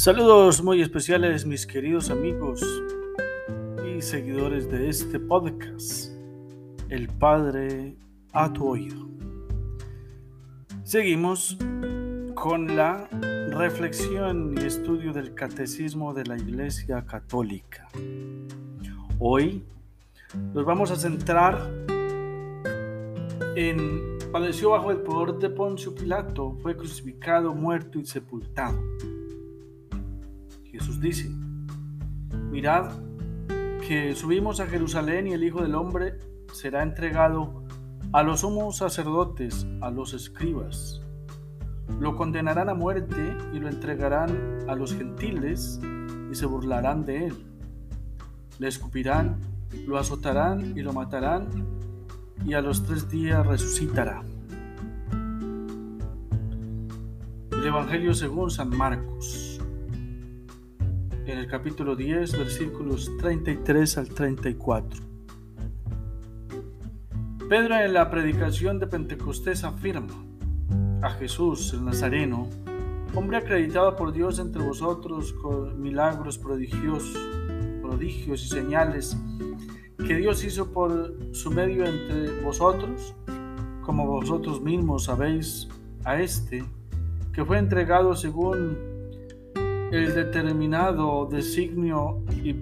Saludos muy especiales mis queridos amigos y seguidores de este podcast, El Padre a tu oído. Seguimos con la reflexión y estudio del Catecismo de la Iglesia Católica. Hoy nos vamos a centrar en padeció bajo el poder de Poncio Pilato, fue crucificado, muerto y sepultado. Dice, mirad que subimos a Jerusalén y el Hijo del Hombre será entregado a los sumos sacerdotes, a los escribas. Lo condenarán a muerte y lo entregarán a los gentiles y se burlarán de él. Le escupirán, lo azotarán y lo matarán y a los tres días resucitará. El Evangelio según San Marcos, en el capítulo 10, versículos 33 al 34. Pedro en la predicación de Pentecostés afirma a Jesús el Nazareno, hombre acreditado por Dios entre vosotros con milagros prodigiosos, prodigios y señales que Dios hizo por su medio entre vosotros, como vosotros mismos sabéis a este, que fue entregado según el determinado designio y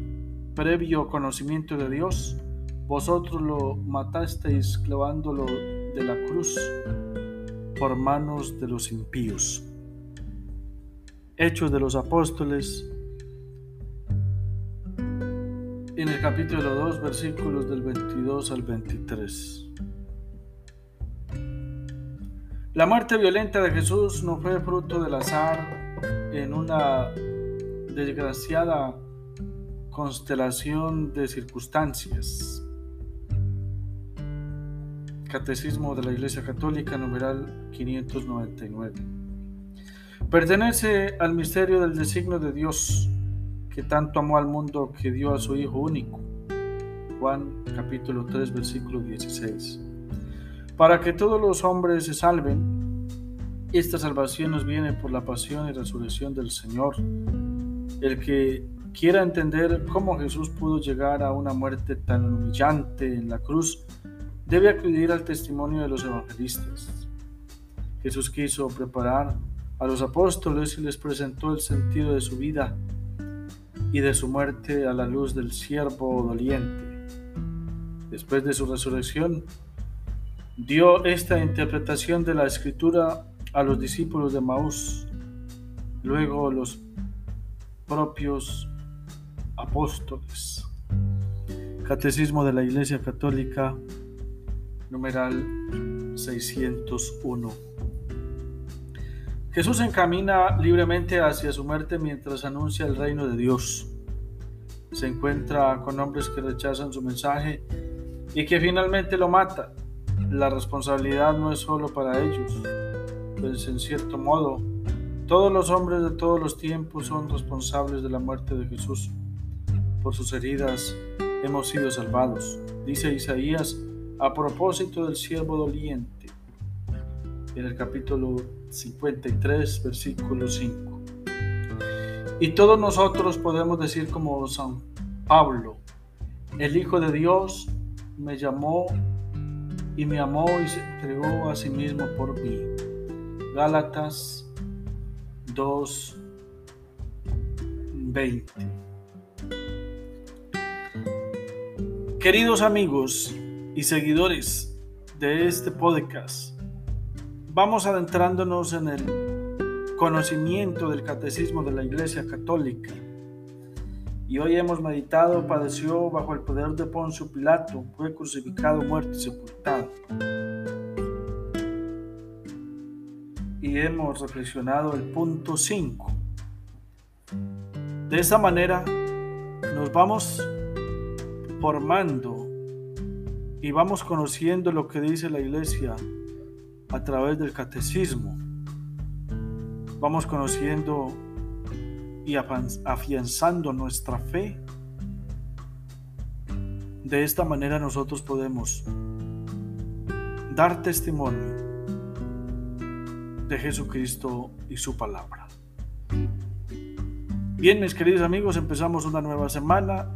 previo conocimiento de Dios, vosotros lo matasteis clavándolo de la cruz por manos de los impíos. Hechos de los Apóstoles, en el capítulo 2, versículos del 22 al 23. La muerte violenta de Jesús no fue fruto del azar en una desgraciada constelación de circunstancias. Catecismo de la Iglesia Católica, numeral 599. Pertenece al misterio del designio de Dios que tanto amó al mundo que dio a su Hijo único. Juan capítulo 3 versículo 16. Para que todos los hombres se salven, esta salvación nos viene por la pasión y resurrección del Señor. El que quiera entender cómo Jesús pudo llegar a una muerte tan humillante en la cruz, debe acudir al testimonio de los evangelistas. Jesús quiso preparar a los apóstoles y les presentó el sentido de su vida y de su muerte a la luz del siervo doliente. Después de su resurrección, dio esta interpretación de la escritura a los discípulos de Maús, luego los propios apóstoles. Catecismo de la Iglesia Católica, numeral 601. Jesús encamina libremente hacia su muerte mientras anuncia el reino de Dios. Se encuentra con hombres que rechazan su mensaje y que finalmente lo matan. La responsabilidad no es solo para ellos, pues en cierto modo todos los hombres de todos los tiempos son responsables de la muerte de Jesús. Por sus heridas hemos sido salvados, dice Isaías a propósito del siervo doliente en el capítulo 53, versículo 5. Y todos nosotros podemos decir como San Pablo, el Hijo de Dios me llamó y me amó y se entregó a sí mismo por mí. Gálatas 2, 20. Queridos amigos y seguidores de este podcast, vamos adentrándonos en el conocimiento del catecismo de la Iglesia Católica. Y hoy hemos meditado, padeció bajo el poder de Poncio Pilato, fue crucificado, muerto y sepultado. Hemos reflexionado el punto 5. De esa manera nos vamos formando y vamos conociendo lo que dice la Iglesia a través del catecismo. Vamos conociendo y afianzando nuestra fe. De esta manera nosotros podemos dar testimonio de Jesucristo y su palabra. Bien, mis queridos amigos, empezamos una nueva semana.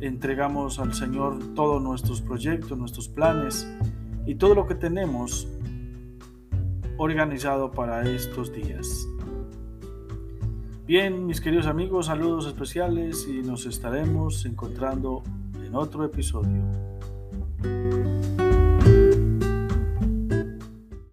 Entregamos al Señor todos nuestros proyectos, nuestros planes y todo lo que tenemos organizado para estos días. Bien, mis queridos amigos, saludos especiales y nos estaremos encontrando en otro episodio.